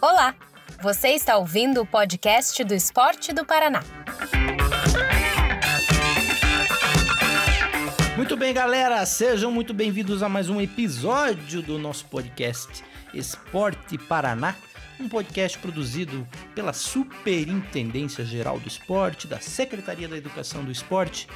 Olá, você está ouvindo o podcast do Esporte do Paraná. Muito bem, galera, sejam muito bem-vindos a mais um episódio do nosso podcast Esporte Paraná, um podcast produzido pela Superintendência Geral do Esporte, da Secretaria da Educação do Esporte,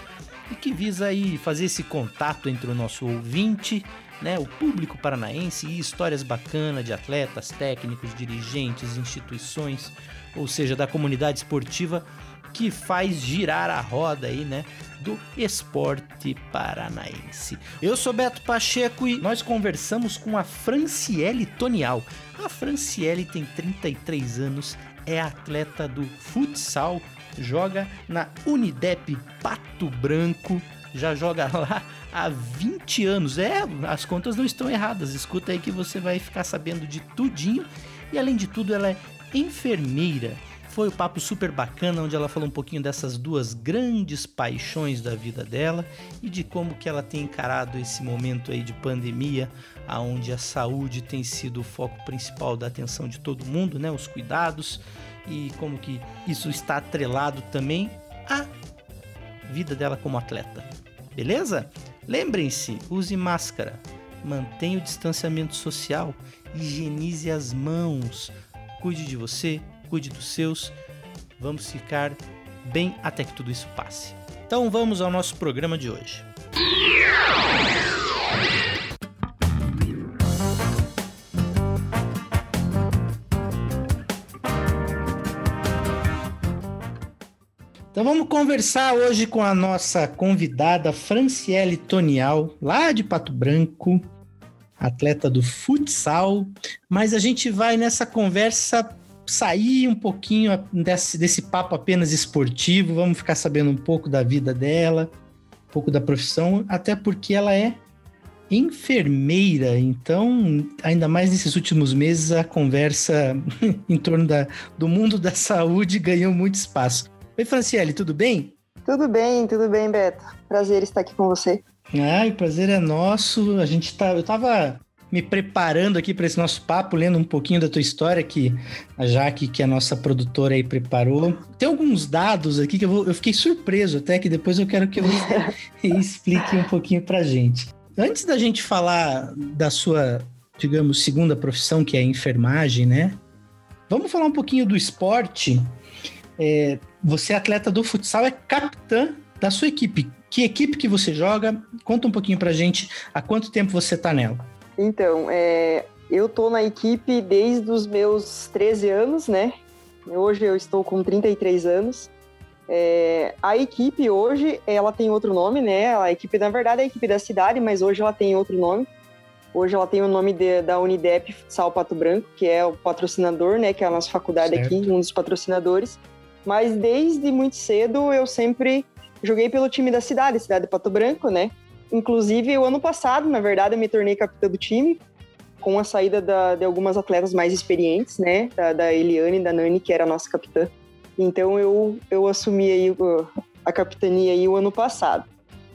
e que visa aí fazer esse contato entre o nosso ouvinte, né, o público paranaense e histórias bacanas de atletas, técnicos, dirigentes, instituições, ou seja, da comunidade esportiva que faz girar a roda aí, né, do esporte paranaense. Eu sou Beto Pacheco e nós conversamos com a Franciele Tonial. A Franciele tem 33 anos, é atleta do futsal, joga na Unidep Pato Branco, já joga lá há 20 anos. É, as contas não estão erradas. Escuta aí que você vai ficar sabendo de tudinho. E além de tudo, ela é enfermeira foi o papo super bacana onde ela falou um pouquinho dessas duas grandes paixões da vida dela e de como que ela tem encarado esse momento aí de pandemia, aonde a saúde tem sido o foco principal da atenção de todo mundo, né, os cuidados e como que isso está atrelado também à vida dela como atleta. Beleza? Lembrem-se, use máscara, mantenha o distanciamento social, higienize as mãos, cuide de você, cuide dos seus. Vamos ficar bem até que tudo isso passe. Então vamos ao nosso programa de hoje. Então vamos conversar hoje com a nossa convidada Franciele Tonial, lá de Pato Branco, atleta do futsal, mas a gente vai nessa conversa sair um pouquinho desse, desse papo apenas esportivo, vamos ficar sabendo um pouco da vida dela, um pouco da profissão, até porque ela é enfermeira, então, ainda mais nesses últimos meses, a conversa em torno da, do mundo da saúde ganhou muito espaço. Oi, Franciele, tudo bem? Tudo bem, tudo bem, Beto. Prazer estar aqui com você. Ai, o prazer é nosso. A gente tá, eu tava me preparando aqui para esse nosso papo, lendo um pouquinho da tua história que a Jaque, que é a nossa produtora aí preparou. Tem alguns dados aqui que eu, vou, eu fiquei surpreso até que depois eu quero que você explique um pouquinho pra gente. Antes da gente falar da sua, digamos, segunda profissão, que é a enfermagem, né? Vamos falar um pouquinho do esporte. É, você é atleta do futsal, é capitã da sua equipe. Que equipe que você joga? Conta um pouquinho pra gente há quanto tempo você tá nela. Então, é, eu tô na equipe desde os meus 13 anos, né? Hoje eu estou com 33 anos. É, a equipe hoje, ela tem outro nome, né? A equipe, na verdade, é a equipe da cidade, mas hoje ela tem outro nome. Hoje ela tem o nome de, da Unidep Futsal Pato Branco, que é o patrocinador, né? Que é a nossa faculdade certo. aqui, um dos patrocinadores. Mas desde muito cedo eu sempre joguei pelo time da cidade, cidade de Pato Branco, né? Inclusive, o ano passado, na verdade, eu me tornei capitã do time, com a saída da, de algumas atletas mais experientes, né? Da, da Eliane e da Nani, que era a nossa capitã. Então, eu, eu assumi aí a capitania aí o ano passado.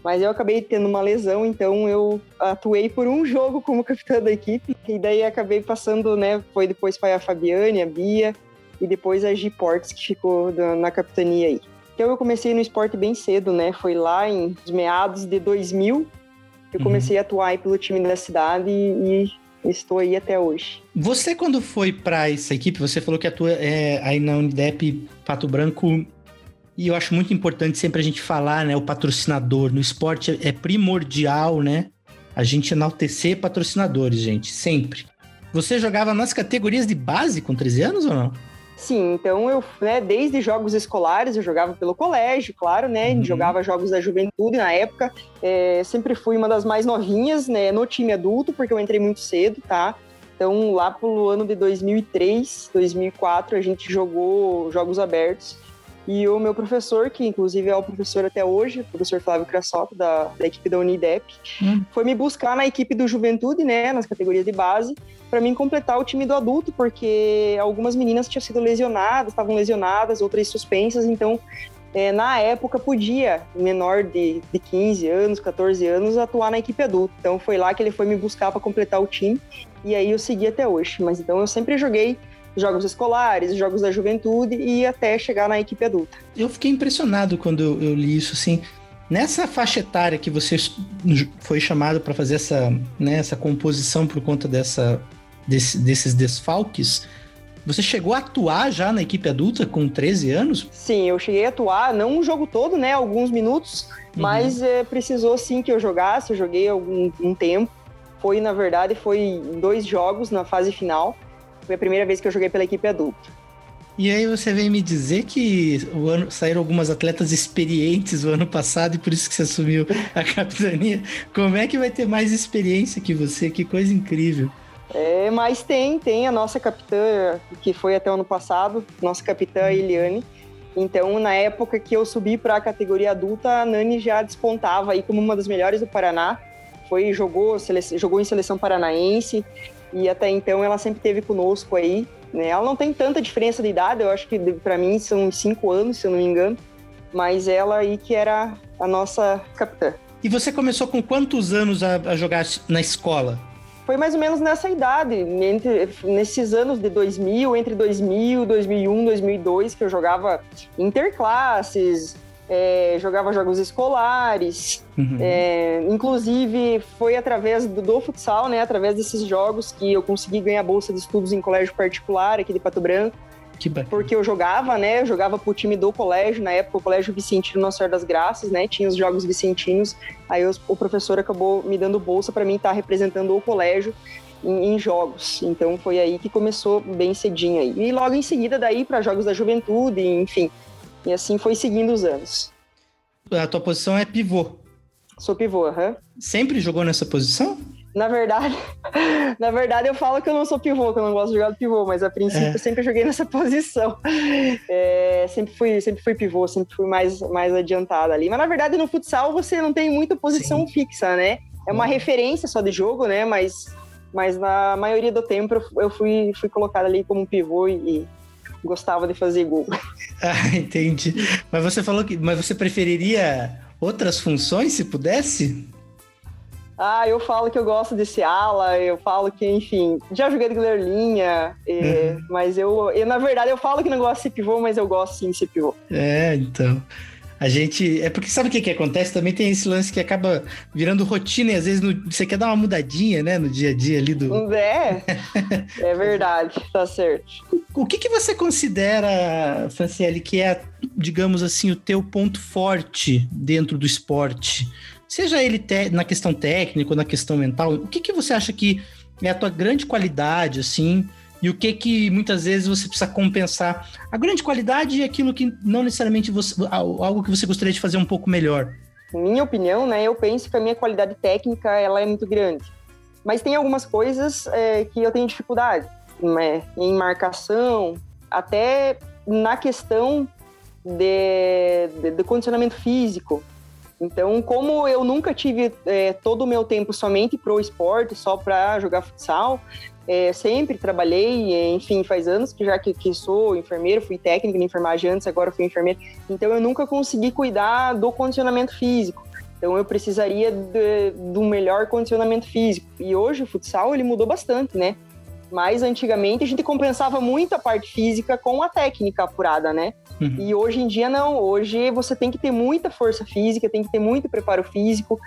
Mas eu acabei tendo uma lesão, então eu atuei por um jogo como capitã da equipe. E daí acabei passando, né? Foi depois foi a Fabiane, a Bia e depois a G Portes, que ficou na capitania aí. Então eu comecei no esporte bem cedo, né? Foi lá em meados de 2000 eu uhum. comecei a atuar pelo time da cidade e, e estou aí até hoje. Você quando foi para essa equipe, você falou que atua é, aí na Unidep Pato Branco e eu acho muito importante sempre a gente falar, né? O patrocinador no esporte é primordial, né? A gente enaltecer patrocinadores, gente, sempre. Você jogava nas categorias de base com 13 anos ou não? Sim, então eu, né, desde jogos escolares, eu jogava pelo colégio, claro, né, uhum. jogava jogos da juventude na época, é, sempre fui uma das mais novinhas, né, no time adulto, porque eu entrei muito cedo, tá? Então, lá pelo ano de 2003, 2004, a gente jogou jogos abertos, e o meu professor, que inclusive é o professor até hoje, o professor Flávio Crassop, da, da equipe da Unidep, hum. foi me buscar na equipe do Juventude, né, nas categorias de base, para mim completar o time do adulto, porque algumas meninas tinham sido lesionadas, estavam lesionadas, outras suspensas, então é, na época podia, menor de, de 15 anos, 14 anos, atuar na equipe adulta. Então foi lá que ele foi me buscar para completar o time e aí eu segui até hoje. Mas então eu sempre joguei jogos escolares, jogos da juventude e até chegar na equipe adulta. Eu fiquei impressionado quando eu, li isso, assim. Nessa faixa etária que você foi chamado para fazer essa, né, essa composição por conta dessa, desse, desses desfalques, você chegou a atuar já na equipe adulta com 13 anos? Sim, eu cheguei a atuar, não o jogo todo, né? Alguns minutos, uhum. mas é, precisou sim que eu jogasse, eu joguei algum um tempo. Foi, na verdade, foi dois jogos na fase final. Foi a primeira vez que eu joguei pela equipe adulta. E aí você vem me dizer que o ano, saíram algumas atletas experientes o ano passado e por isso que você assumiu a capitania. Como é que vai ter mais experiência que você? Que coisa incrível. É, mas tem, tem a nossa capitã, que foi até o ano passado, nossa capitã Eliane. Então, na época que eu subi para a categoria adulta, a Nani já despontava aí como uma das melhores do Paraná. Foi jogou, jogou em seleção paranaense e até então ela sempre teve conosco aí né? Ela não tem tanta diferença de idade, eu acho que para mim são cinco anos, se eu não me engano. Mas ela aí que era a nossa capitã. E você começou com quantos anos a, a jogar na escola? Foi mais ou menos nessa idade, entre, nesses anos de 2000, entre 2000, 2001, 2002, que eu jogava interclasses, é, jogava jogos escolares. Uhum. É, inclusive, foi através do, do, futsal, né? Através desses jogos que eu consegui ganhar bolsa de estudos em colégio particular aqui de Pato Branco. Que porque eu jogava, né? Eu jogava pro time do colégio, na época o Colégio Vicentino Nossa Senhora das Graças, né? Tinha os jogos vicentinos. Aí os, o professor acabou me dando bolsa para mim estar tá representando o colégio em, em, jogos. Então foi aí que começou bem cedinho aí. E logo em seguida daí para jogos da juventude, enfim, e assim foi seguindo os anos. A tua posição é pivô. Sou pivô, aham. Uhum. Sempre jogou nessa posição? Na verdade, na verdade eu falo que eu não sou pivô, que eu não gosto de jogar de pivô, mas a princípio é. eu sempre joguei nessa posição. É, sempre fui, sempre fui pivô, sempre fui mais, mais adiantada ali. Mas na verdade no futsal você não tem muita posição Sim. fixa, né? É uma referência só de jogo, né? Mas, mas na maioria do tempo eu fui, fui colocada ali como pivô e, gostava de fazer gol. Ah, entendi. Mas você falou que. Mas você preferiria outras funções se pudesse? Ah, eu falo que eu gosto de ser ala, eu falo que, enfim, já joguei de goleiro linha, uhum. mas eu, eu, na verdade, eu falo que não gosto de ser pivô, mas eu gosto sim de ser pivô. É, então. A gente. É porque sabe o que, que acontece? Também tem esse lance que acaba virando rotina e às vezes no, você quer dar uma mudadinha, né, no dia a dia ali do. É, é verdade, tá certo. O que, que você considera, Franciele, que é, digamos assim, o teu ponto forte dentro do esporte? Seja ele na questão técnica ou na questão mental, o que, que você acha que é a tua grande qualidade, assim? E o que que muitas vezes você precisa compensar. A grande qualidade é aquilo que não necessariamente você, algo que você gostaria de fazer um pouco melhor. Minha opinião, né? Eu penso que a minha qualidade técnica ela é muito grande, mas tem algumas coisas é, que eu tenho dificuldade, né? Em marcação, até na questão de, de, de condicionamento físico. Então, como eu nunca tive é, todo o meu tempo somente pro esporte, só para jogar futsal, é, sempre trabalhei, é, enfim, faz anos que já que, que, sou enfermeiro, fui técnica de enfermagem antes, agora fui enfermeiro. Então eu nunca consegui cuidar do condicionamento físico. Então eu precisaria de, um melhor condicionamento físico. E hoje o futsal ele mudou bastante, né? Mas antigamente a gente compensava muito a parte física com a técnica apurada, né? Uhum. E hoje em dia não. Hoje você tem que ter muita força física, tem que ter muito preparo físico,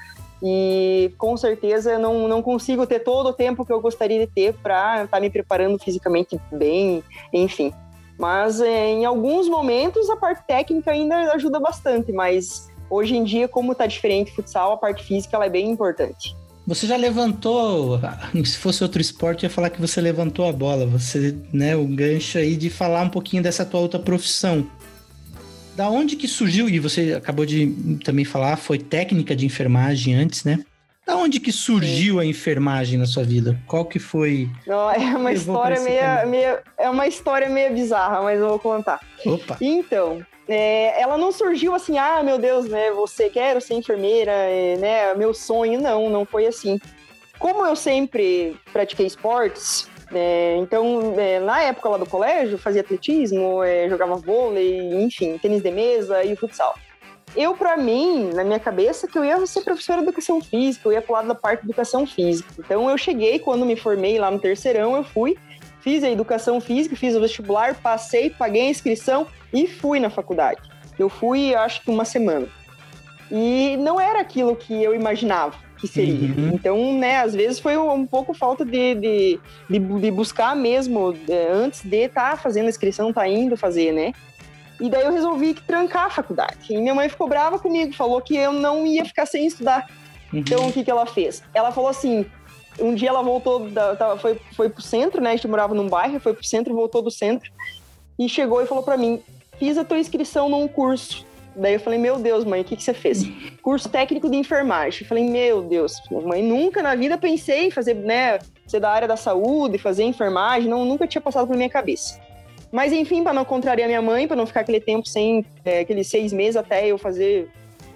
e com certeza eu não, não consigo ter todo o tempo que eu gostaria de ter para estar tá me preparando fisicamente bem, enfim. Mas é, em alguns momentos a parte técnica ainda ajuda bastante, mas hoje em dia, como está diferente o futsal, a parte física ela é bem importante. Você já levantou, se fosse outro esporte, eu ia falar que você levantou a bola. Você, né, o gancho aí de falar um pouquinho dessa tua outra profissão da onde que surgiu, e você acabou de também falar, foi técnica de enfermagem antes, né? Da onde que surgiu Sim. a enfermagem na sua vida? Qual que foi? Não, é uma história meio, meio, é uma história meio bizarra, mas eu vou contar. Opa. Então, é, ela não surgiu assim, ah, meu Deus, né? Você quer ser enfermeira, é, né? Meu sonho, não, não foi assim. Como eu sempre pratiquei esportes, É, então, é, na época lá do colégio, fazia atletismo, é, jogava vôlei, enfim, tênis de mesa e futsal. Eu, para mim, na minha cabeça, que eu ia ser professora de educação física, eu ia pro lado da parte de educação física. Então, eu cheguei, quando me formei lá no terceirão, eu fui, fiz a educação física, fiz o vestibular, passei, paguei a inscrição e fui na faculdade. Eu fui, acho que uma semana. E não era aquilo que eu imaginava que seria. Uhum. Então, né, às vezes foi um pouco falta de, de, de, de buscar mesmo, é, antes de estar tá fazendo a inscrição, tá indo fazer, né? E daí eu resolvi trancar a faculdade. E minha mãe ficou brava comigo, falou que eu não ia ficar sem estudar. Uhum. Então, o que, que ela fez? Ela falou assim: um dia ela voltou, da, foi, foi pro centro, né? A gente morava num bairro, foi pro centro, voltou do centro. E chegou e falou para mim: fiz a tua inscrição num curso. Daí eu falei, meu Deus, mãe, o que, que você fez? Curso técnico de enfermagem. Eu falei, meu Deus, mãe, nunca na vida pensei em fazer, né, ser da área da saúde, fazer enfermagem, não, nunca tinha passado pela minha cabeça. Mas enfim, para não contrariar minha mãe, para não ficar aquele tempo sem, é, aqueles seis meses até eu fazer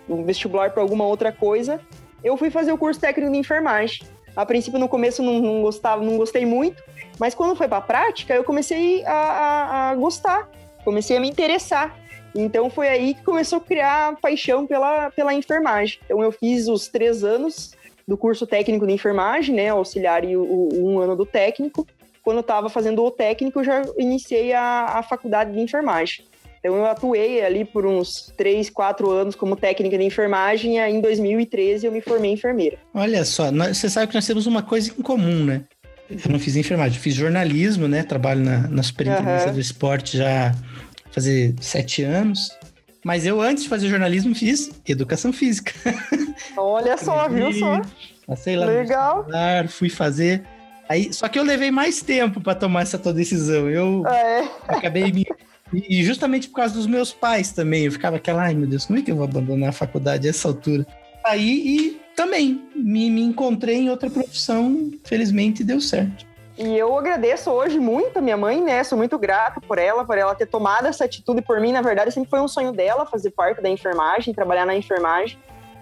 um vestibular para alguma outra coisa, eu fui fazer o curso técnico de enfermagem. A princípio, no começo, não, não gostava, não gostei muito, mas quando foi para a prática, eu comecei a, a, a gostar, comecei a me interessar. Então foi aí que começou a criar paixão pela, pela enfermagem. Então eu fiz os três anos do curso técnico de enfermagem, né, auxiliar e o, o um ano do técnico. Quando eu estava fazendo o técnico, eu já iniciei a, a faculdade de enfermagem. Então eu atuei ali por uns três, quatro anos como técnica de enfermagem e aí em 2013 eu me formei enfermeira. Olha só, nós, você sabe que nós temos uma coisa em comum, né? Eu não fiz enfermagem, fiz jornalismo, né? Trabalho na, na superintendência uhum. do esporte já fazer sete anos. Mas eu, antes de fazer jornalismo, fiz educação física. Olha só, viu só? Passei lá Legal. no fui fazer. Aí, só que eu levei mais tempo para tomar essa tua decisão. Eu é. acabei me. E justamente por causa dos meus pais também. Eu ficava aquela, ai meu Deus, como é que eu vou abandonar a faculdade a essa altura? Aí e também me, me encontrei em outra profissão, felizmente deu certo. E eu agradeço hoje muito a minha mãe, né? Sou muito grata por ela, por ela ter tomado essa atitude por mim. Na verdade, sempre foi um sonho dela fazer parte da enfermagem, trabalhar na enfermagem.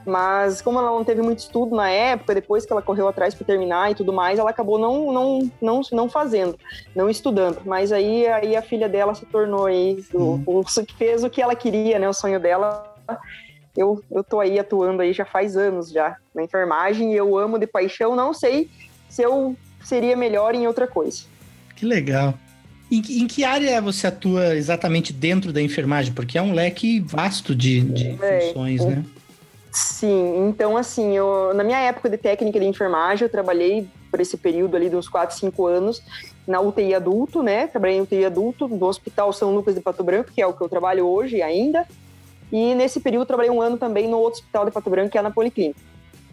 Mas como ela não teve muito estudo na época, depois que ela correu atrás para terminar e tudo mais, ela acabou não, não, não, não fazendo, não estudando. Mas aí, aí a filha dela se tornou aí, uhum. o, o, fez o que ela queria, né? O sonho dela. Eu, eu tô aí atuando aí já faz anos já na enfermagem e eu amo de paixão. Não sei se eu seria melhor em outra coisa. Que legal. Em, em, que área você atua exatamente dentro da enfermagem? Porque é um leque vasto de, de é, funções, né? Sim, então assim, eu, na minha época de técnica de enfermagem, eu trabalhei por esse período ali de uns 4, 5 anos na UTI adulto, né? Trabalhei em UTI adulto do Hospital São Lucas de Pato Branco, que é o que eu trabalho hoje ainda. E nesse período trabalhei um ano também no outro hospital de Pato Branco, que é na Policlínica.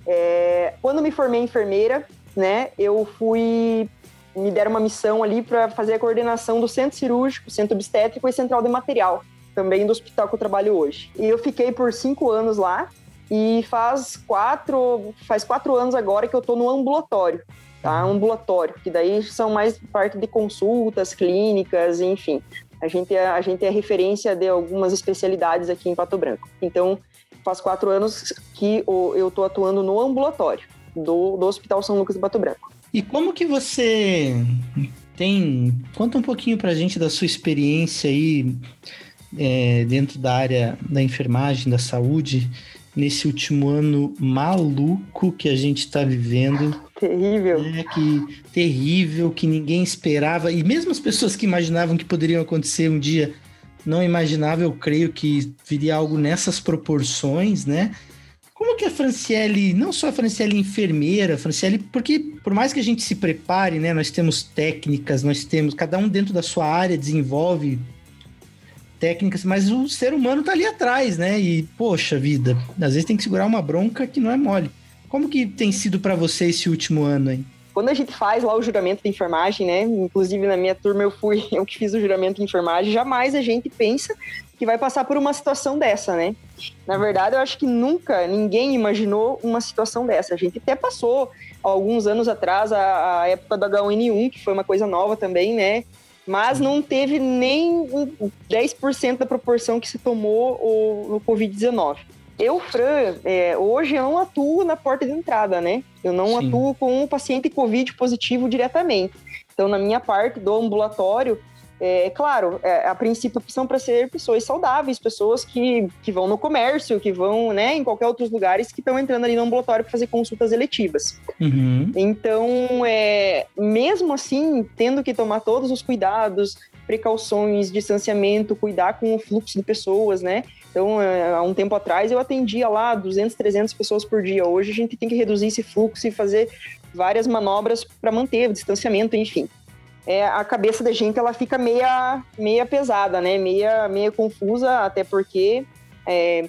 É, quando me formei enfermeira, né, eu fui me deram uma missão ali para fazer a coordenação do centro cirúrgico, centro obstétrico e central de material, também do hospital que eu trabalho hoje. E eu fiquei por cinco anos lá e faz quatro, faz quatro anos agora que eu estou no ambulatório, tá? Ambulatório, que daí são mais parte de consultas, clínicas, enfim. A gente é, a gente é referência de algumas especialidades aqui em Pato Branco. Então, faz quatro anos que eu estou atuando no ambulatório do, do Hospital São Lucas do Pato Branco. E como que você tem. Conta um pouquinho pra gente da sua experiência aí é, dentro da área da enfermagem, da saúde, nesse último ano maluco que a gente está vivendo. Terrível. É, que terrível, que ninguém esperava. E mesmo as pessoas que imaginavam que poderiam acontecer um dia, não imaginavam, eu creio que viria algo nessas proporções, né? Como que a Franciele, não só a Franciele enfermeira, Franciele, porque por mais que a gente se prepare, né, nós temos técnicas, nós temos, cada um dentro da sua área desenvolve técnicas, mas o ser humano tá ali atrás, né? E poxa vida, às vezes tem que segurar uma bronca que não é mole. Como que tem sido para você esse último ano aí? Quando a gente faz lá o juramento de enfermagem, né? Inclusive na minha turma eu fui eu que fiz o juramento de enfermagem, jamais a gente pensa que vai passar por uma situação dessa, né? Na verdade, eu acho que nunca ninguém imaginou uma situação dessa. A gente até passou alguns anos atrás a, a época do H1N1, que foi uma coisa nova também, né? Mas não teve nem 10% da proporção que se tomou o, no Covid-19. Eu, Fran, é, hoje eu não atuo na porta de entrada, né? Eu não Sim. atuo com um paciente Covid positivo diretamente. Então, na minha parte do ambulatório, é claro, é, a princípio são para ser pessoas saudáveis, pessoas que, que vão no comércio, que vão né, em qualquer outros lugares que estão entrando ali no ambulatório para fazer consultas eletivas. Uhum. Então, é, mesmo assim, tendo que tomar todos os cuidados, precauções, distanciamento, cuidar com o fluxo de pessoas, né? Então, é, há um tempo atrás eu atendia lá 200, 300 pessoas por dia. Hoje a gente tem que reduzir esse fluxo e fazer várias manobras para manter o distanciamento, enfim é, a cabeça da gente ela fica meia, meia pesada, né? Meia, meia confusa, até porque é,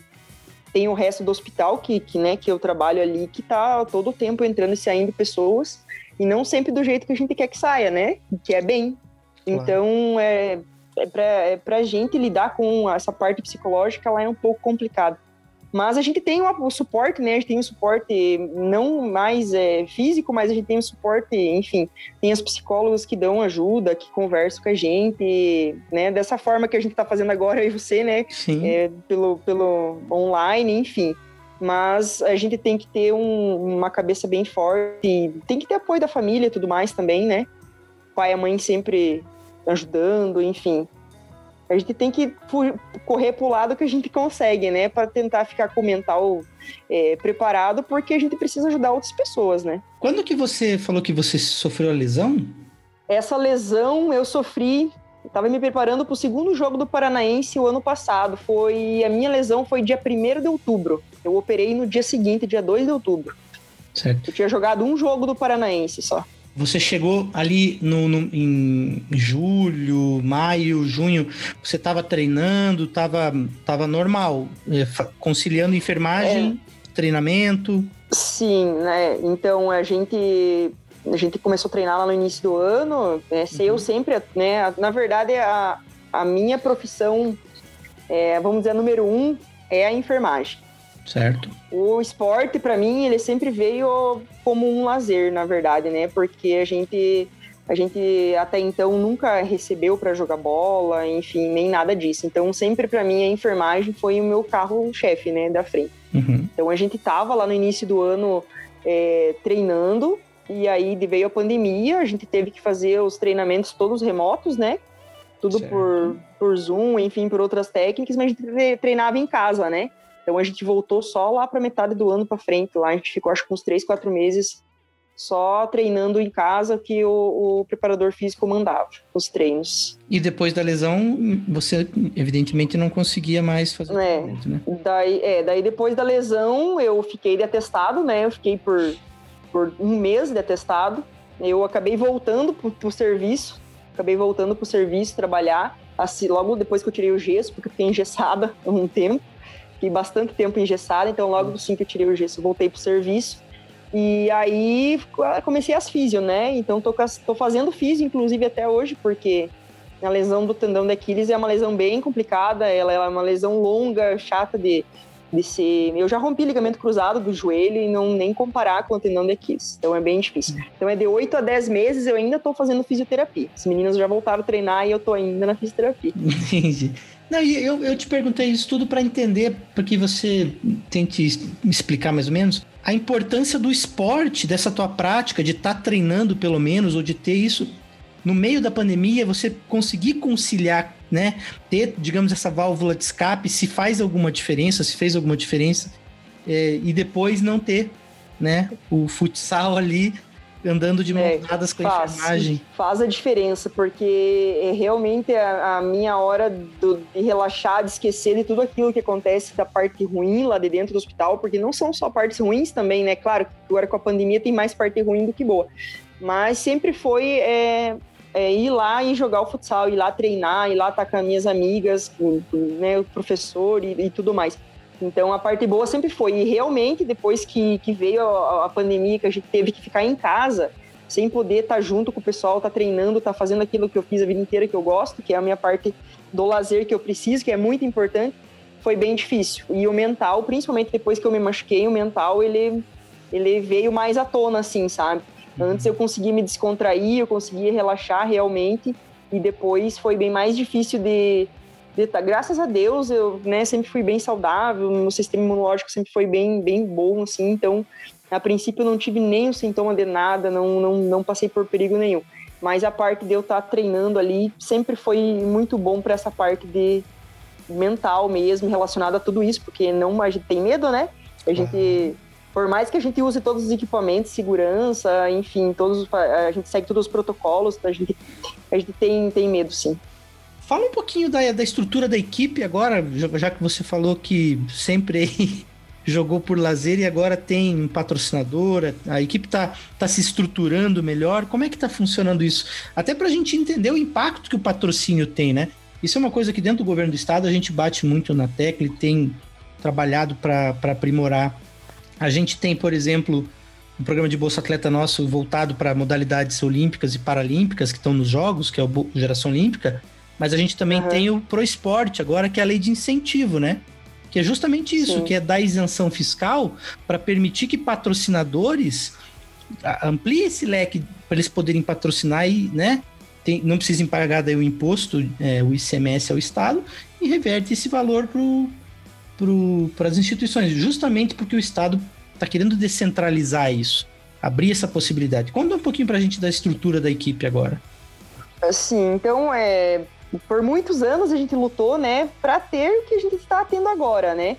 tem o resto do hospital que, que, né, que eu trabalho ali, que tá todo o tempo entrando e saindo pessoas, e não sempre do jeito que a gente quer que saia, né? Que é bem. Claro. Então, é, é para é pra gente lidar com essa parte psicológica, ela é um pouco complicada. Mas a gente tem o, suporte, né? A gente tem o suporte não mais é, físico, mas a gente tem o suporte, enfim, tem as psicólogas que dão ajuda, que conversam com a gente, né? Dessa forma que a gente está fazendo agora, e você, né? Sim. É, pelo, pelo online, enfim. Mas a gente tem que ter um, uma cabeça bem forte, tem que ter apoio da família e tudo mais também, né? Pai e a mãe sempre ajudando, enfim. A gente tem que correr para o lado que a gente consegue, né? Para tentar ficar com o mental é, preparado, porque a gente precisa ajudar outras pessoas, né? Quando que você falou que você sofreu a lesão? Essa lesão eu sofri. Estava me preparando para o segundo jogo do Paranaense o ano passado. Foi a minha lesão foi dia 1 de outubro. Eu operei no dia seguinte, dia 2 de outubro. Certo. Eu tinha jogado um jogo do Paranaense só. Você chegou ali no, no em julho, maio, junho, você estava treinando, estava tava normal, é, conciliando enfermagem, é. treinamento? Sim, né? Então a gente a gente começou a treinar lá no início do ano. Né? Uhum. Eu sempre, né? Na verdade, a, a minha profissão, é, vamos dizer, número um é a enfermagem. Certo. O esporte, para mim, ele sempre veio como um lazer, na verdade, né? Porque a gente a gente até então nunca recebeu para jogar bola, enfim, nem nada disso. Então, sempre para mim a enfermagem foi o meu carro-chefe, né, da frente. Uhum. Então, a gente tava lá no início do ano é, treinando e aí veio a pandemia, a gente teve que fazer os treinamentos todos remotos, né? Tudo por, por Zoom, enfim, por outras técnicas, mas a gente treinava em casa, né? Então a gente voltou só lá para metade do ano para frente. Lá a gente ficou acho que uns três, quatro meses só treinando em casa que o, o, preparador físico mandava os treinos. E depois da lesão, você evidentemente não conseguia mais fazer é, treinamento, né? Daí, é, daí depois da lesão eu fiquei de atestado, né? Eu fiquei por, por um mês de atestado. Eu acabei voltando para o serviço, acabei voltando para o serviço trabalhar, assim, logo depois que eu tirei o gesso, porque eu fiquei engessada um tempo. Fiquei bastante tempo engessada, então logo assim que eu tirei o gesso, voltei pro serviço. E aí comecei as físio, né? Então tô, tô fazendo físio, inclusive, até hoje, porque a lesão do tendão de Aquiles é uma lesão bem complicada, ela é uma lesão longa, chata de, de ser. Eu já rompi ligamento cruzado do joelho e não nem comparar com o tendão de Aquiles. Então é bem difícil. Então é de 8 a 10 meses eu ainda tô fazendo fisioterapia. As meninas já voltaram a treinar e eu tô ainda na fisioterapia. Entendi. Não, eu, eu te perguntei isso tudo para entender, porque você tente me explicar mais ou menos a importância do esporte, dessa tua prática, de estar tá treinando pelo menos, ou de ter isso no meio da pandemia, você conseguir conciliar, né? Ter, digamos, essa válvula de escape, se faz alguma diferença, se fez alguma diferença, é, e depois não ter, né? O futsal ali andando de mãos é, dadas com a faz, enfermagem. Faz a diferença, porque é realmente a, a minha hora do, de relaxar, de esquecer de tudo aquilo que acontece da parte ruim lá de dentro do hospital, porque não são só partes ruins também, né? Claro que agora com a pandemia tem mais parte ruim do que boa. Mas sempre foi é, é, ir lá e jogar o futsal, ir lá treinar, ir lá estar com as minhas amigas, com, com né, o professor e, e tudo mais. Então a parte boa sempre foi. E realmente, depois que, que veio a, a, pandemia, que a gente teve que ficar em casa, sem poder estar tá junto com o pessoal, estar tá treinando, estar tá fazendo aquilo que eu fiz a vida inteira que eu gosto, que é a minha parte do lazer que eu preciso, que é muito importante, foi bem difícil. E o mental, principalmente depois que eu me machuquei, o mental ele, ele veio mais à tona, assim, sabe? Antes eu conseguia me descontrair, eu conseguia relaxar realmente, e depois foi bem mais difícil de graças a Deus, eu né, sempre fui bem saudável, meu sistema imunológico sempre foi bem, bem bom, assim, então, a princípio, eu não tive nenhum sintoma de nada, não, não, não passei por perigo nenhum. mas a parte de eu estar tá treinando ali sempre foi muito bom para essa parte de mental mesmo, relacionada a tudo isso, porque não a gente tem medo, né? A gente, por mais que a gente use todos os equipamentos, segurança, enfim, todos a gente segue todos os protocolos, a gente, a gente tem, tem medo, sim. Fala um pouquinho da, da estrutura da equipe agora, já que você falou que sempre jogou por lazer e agora tem patrocinadora, a equipe está tá se estruturando melhor. Como é que está funcionando isso? Até para a gente entender o impacto que o patrocínio tem, né? Isso é uma coisa que dentro do governo do estado a gente bate muito na tecla e tem trabalhado para aprimorar. A gente tem, por exemplo, um programa de Bolsa Atleta nosso voltado para modalidades olímpicas e paralímpicas que estão nos Jogos, que é o Geração Olímpica, mas a gente também uhum. tem o Pro Esporte agora, que é a lei de incentivo, né? Que é justamente isso, Sim. que é dar isenção fiscal para permitir que patrocinadores ampliem esse leque para eles poderem patrocinar e, né, tem, não precisem pagar daí o imposto, é, o ICMS ao Estado, e reverte esse valor para as instituições, justamente porque o Estado está querendo descentralizar isso, abrir essa possibilidade. Conta um pouquinho para a gente da estrutura da equipe agora. Assim, então, é, por muitos anos a gente lutou, né, para ter o que a gente está tendo agora, né?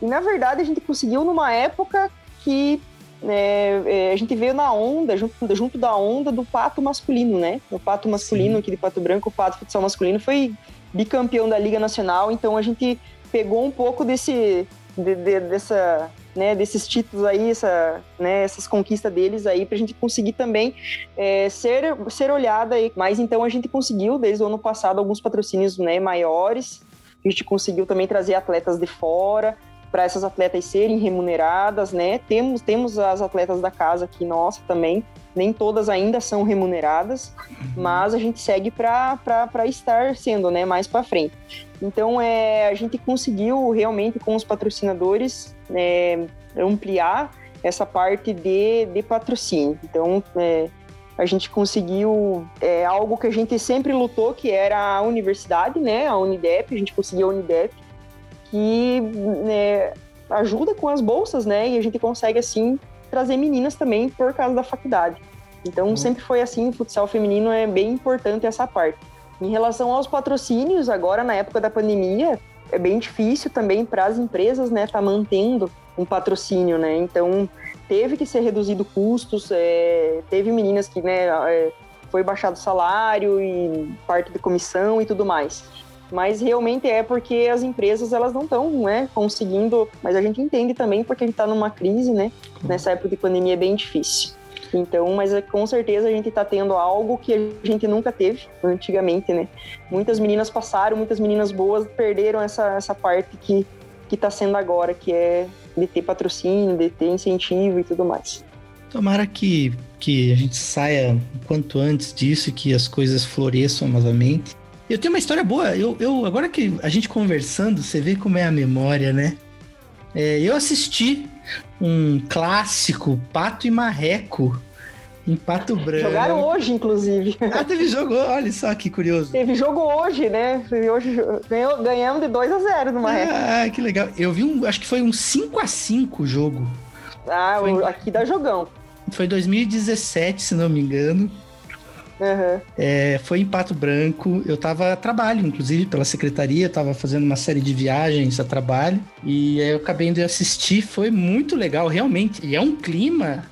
E na verdade a gente conseguiu numa época que né, é, a gente veio na onda, junto, junto da onda do pato masculino, né? O pato masculino Sim. aqui de Pato Branco, o pato futsal masculino foi bicampeão da Liga Nacional, então a gente pegou um pouco desse de, de, dessa né, desses títulos aí, essa, né, essas conquistas deles aí, para a gente conseguir também é, ser, ser olhada aí. Mas então a gente conseguiu, desde o ano passado, alguns patrocínios né, maiores. A gente conseguiu também trazer atletas de fora, para essas atletas serem remuneradas, né? Temos, temos as atletas da casa aqui, nossa, também. Nem todas ainda são remuneradas, uhum. mas a gente segue para estar sendo, né? Mais para frente. Então, é, a gente conseguiu realmente com os patrocinadores é, ampliar essa parte de, de patrocínio. Então, é, a gente conseguiu é, algo que a gente sempre lutou, que era a universidade, né? A Unidep, a gente conseguiu a Unidep, que né, ajuda com as bolsas, né? E a gente consegue, assim, trazer meninas também por causa da faculdade. Então, uhum. sempre foi assim, o futsal feminino é bem importante essa parte. Em relação aos patrocínios, agora na época da pandemia, é bem difícil também para as empresas, né, tá mantendo um patrocínio, né? Então, teve que ser reduzido custos, é, teve meninas que, né, é, foi baixado salário e parte de comissão e tudo mais. Mas realmente é porque as empresas elas não estão né, conseguindo. Mas a gente entende também porque a gente está numa crise, né? Nessa época de pandemia é bem difícil. Então, mas é, com certeza a gente está tendo algo que a gente nunca teve antigamente, né? Muitas meninas passaram, muitas meninas boas perderam essa, essa parte que que está sendo agora, que é de ter patrocínio, de ter incentivo e tudo mais. Tomara que, que a gente saia quanto antes disso que as coisas floresçam novamente. Eu tenho uma história boa. Eu, eu agora que a gente conversando, você vê como é a memória, né? É, eu assisti um clássico, Pato e Marreco, em Pato Branco. Jogaram hoje, inclusive. Ah, teve jogo, olha só que curioso. Teve jogo hoje, né? Hoje ganhou, ganhamos de 2 a 0 no Marreco. Ah, que legal. Eu vi um, acho que foi um 5 a 5 o jogo. Ah, foi, aqui dá jogão. Foi 2017, se não me engano. Uhum. É, foi em Pato Branco. Eu estava a trabalho, inclusive, pela secretaria, estava fazendo uma série de viagens a trabalho. E aí eu acabei indo assistir, foi muito legal, realmente. E é um clima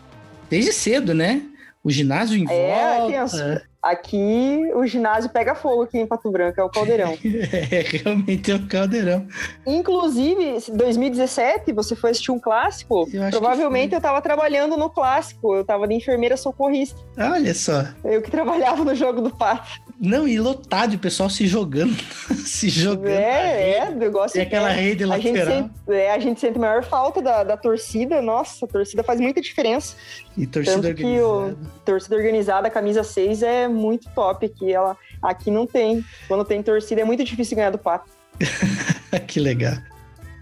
desde cedo, né? O ginásio em é, volta. Aqui o ginásio pega fogo aqui em Pato Branco, é o caldeirão. é, realmente é o caldeirão. Inclusive, 2017, você foi assistir um clássico. Eu provavelmente eu estava trabalhando no clássico. Eu estava de enfermeira socorrista. Olha só. Eu que trabalhava no jogo do Pato. Não, e lotado, o pessoal se jogando. se jogando. É, é, negócio. E aquela rede a lateral. Gente sente, é, a gente sente maior falta da, da torcida. Nossa, a torcida faz muita diferença. E torcida Tanto organizada. Que o, torcida organizada, a camisa 6 é muito top aqui. Ela, aqui não tem. Quando tem torcida é muito difícil ganhar do Pato. que legal.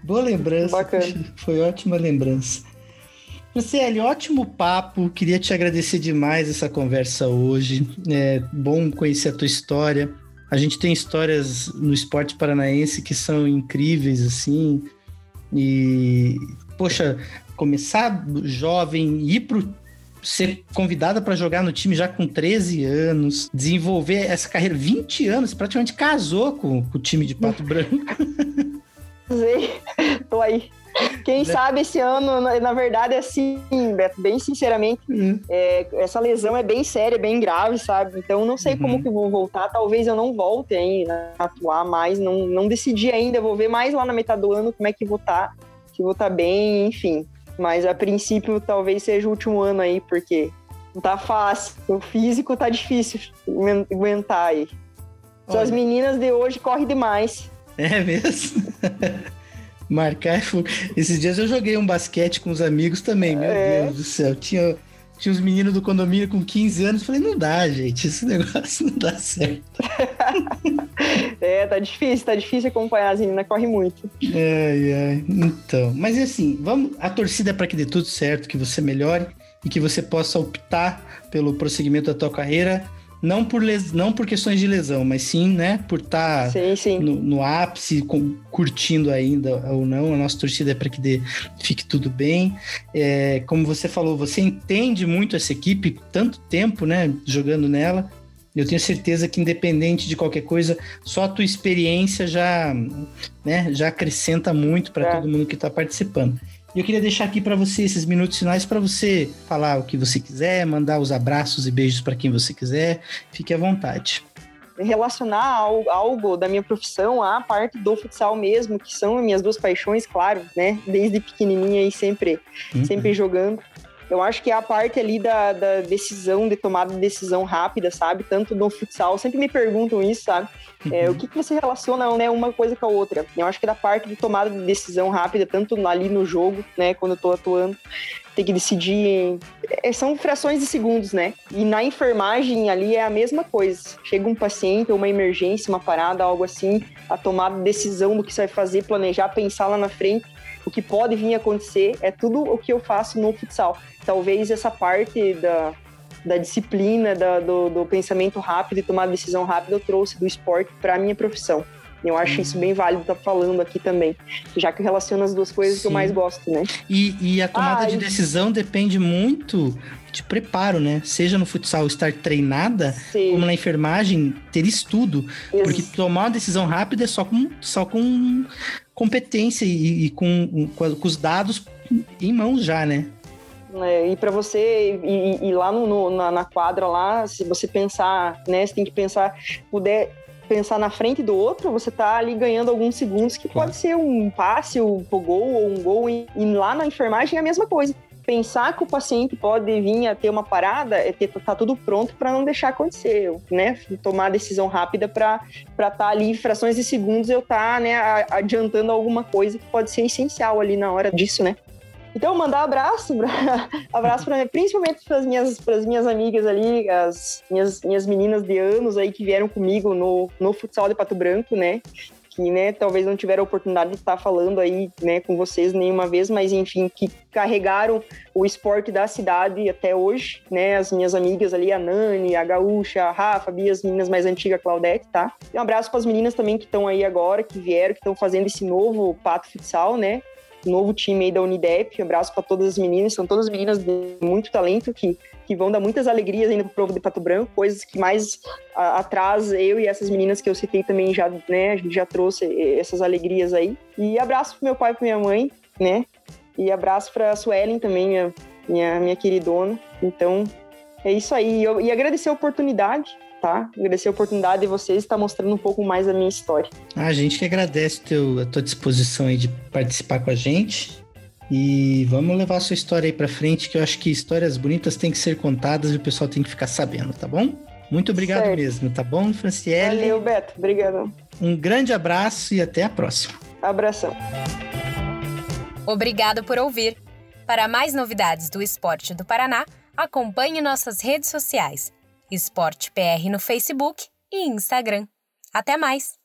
Boa lembrança. Bacana. Foi ótima lembrança. Luciele, ótimo papo. Queria te agradecer demais essa conversa hoje. É bom conhecer a tua história. A gente tem histórias no esporte paranaense que são incríveis, assim. E, poxa, começar jovem, ir pro ser convidada para jogar no time já com 13 anos, desenvolver essa carreira 20 anos, praticamente casou com, com o time de Pato Branco. Tô aí. Quem né? sabe esse ano, na, verdade, assim, Beto, bem sinceramente, uhum. é, essa lesão é bem séria, bem grave, sabe? Então não sei uhum. como que vou voltar. Talvez eu não volte ainda a atuar mais, não, não decidi ainda. Vou ver mais lá na metade do ano como é que vou estar, tá, se vou estar tá bem, enfim. Mas a princípio talvez seja o último ano aí, porque não tá fácil. O físico tá difícil aguentar aí. Só as meninas de hoje correm demais. É mesmo? Marcar. Esses dias eu joguei um basquete com os amigos também, meu é. Deus do céu. Tinha, tinha os meninos do condomínio com 15 anos. Falei, não dá, gente. Esse negócio não dá certo. é, tá difícil, tá difícil acompanhar. As meninas correm muito. Ai, ai. Então, mas assim, vamos. A torcida é para que dê tudo certo, que você melhore e que você possa optar pelo prosseguimento da tua carreira não por, les... não por questões de lesão, mas sim, né, por estar tá no, no, ápice, com... curtindo ainda ou não. A nossa torcida é para que dê... fique tudo bem. É, como você falou, você entende muito essa equipe, tanto tempo, né, jogando nela. Eu tenho certeza que independente de qualquer coisa, só a tua experiência já, né, já acrescenta muito para é. todo mundo que está participando. E eu queria deixar aqui para você esses minutos finais para você falar o que você quiser, mandar os abraços e beijos para quem você quiser. Fique à vontade relacionar algo da minha profissão à parte do futsal mesmo, que são minhas duas paixões, claro, né? Desde pequenininha e sempre, uhum. sempre jogando. Eu acho que é a parte ali da, da decisão, de tomada de decisão rápida, sabe? Tanto no futsal, sempre me perguntam isso, sabe? É, o uhum. que, que você relaciona né, uma coisa com a outra? Eu acho que da parte de tomada de decisão rápida, tanto ali no jogo, né, quando eu tô atuando, tem que decidir em... É, são frações de segundos, né? E na enfermagem ali é a mesma coisa. Chega um paciente, uma emergência, uma parada, algo assim, a tomada de decisão do que você vai fazer, planejar, pensar lá na frente, o que pode vir a acontecer, é tudo o que eu faço no futsal talvez essa parte da, da disciplina, da, do, do, pensamento rápido e tomar decisão rápida eu trouxe do esporte para a minha profissão. Eu acho isso bem válido estar tá falando aqui também, já que relaciona as duas coisas Sim. que eu mais gosto, né? E, e a tomada ah, de decisão depende muito de preparo, né? Seja no futsal estar treinada, Sim. como na enfermagem ter estudo, Isso. porque tomar uma decisão rápida é só com, só com competência e, e com, com, com os dados em mãos já, né? É, e para você ir, lá no, no, na, na, quadra lá, se você pensar, né, você tem que pensar, puder pensar na frente do outro, você tá ali ganhando alguns segundos, que claro. pode ser um passe, um gol ou um gol, e, e, lá na enfermagem é a mesma coisa. Pensar que o paciente pode vir a ter uma parada, é ter, tá tudo pronto para não deixar acontecer, né? Tomar decisão rápida para estar tá ali em frações de segundos eu tá, né, adiantando alguma coisa que pode ser essencial ali na hora disso, né? Então, mandar abraço, abraço para principalmente para as minhas, minhas amigas ali, as minhas, minhas meninas de anos aí que vieram comigo no, no futsal de Pato Branco, né? Que, né, talvez não tiveram a oportunidade de estar falando aí, né, com vocês nenhuma vez, mas enfim, que carregaram o esporte da cidade até hoje, né? As minhas amigas ali, a Nani, a Gaúcha, a Rafa, a Bia, as meninas mais antigas, a Claudete, tá? E um abraço para as meninas também que estão aí agora, que vieram, que estão fazendo esse novo Pato Futsal, né? Novo time aí da Unidep. Um abraço para todas as meninas, são todas meninas de muito talento que, que vão dar muitas alegrias ainda pro povo de Pato Branco, coisas que mais a, atrás eu e essas meninas que eu citei também já, né, a gente já trouxe essas alegrias aí. E abraço pro meu pai e pra minha mãe, né? E abraço pra Suelen também, minha, minha, minha queridona. Então, é isso aí. Eu, e agradecer a oportunidade tá? Agradecer a oportunidade de vocês estar mostrando um pouco mais da minha história. A gente que agradece teu, a tua disposição aí de participar com a gente. E vamos levar a sua história aí para frente, que eu acho que histórias bonitas têm que ser contadas e o pessoal tem que ficar sabendo, tá bom? Muito obrigado certo. mesmo, tá bom, Franciele? Valeu, Beto. Obrigado. Um grande abraço e até a próxima. Abração. Obrigado por ouvir. Para mais novidades do esporte do Paraná, acompanhe nossas redes sociais Esporte PR no Facebook e Instagram. Até mais!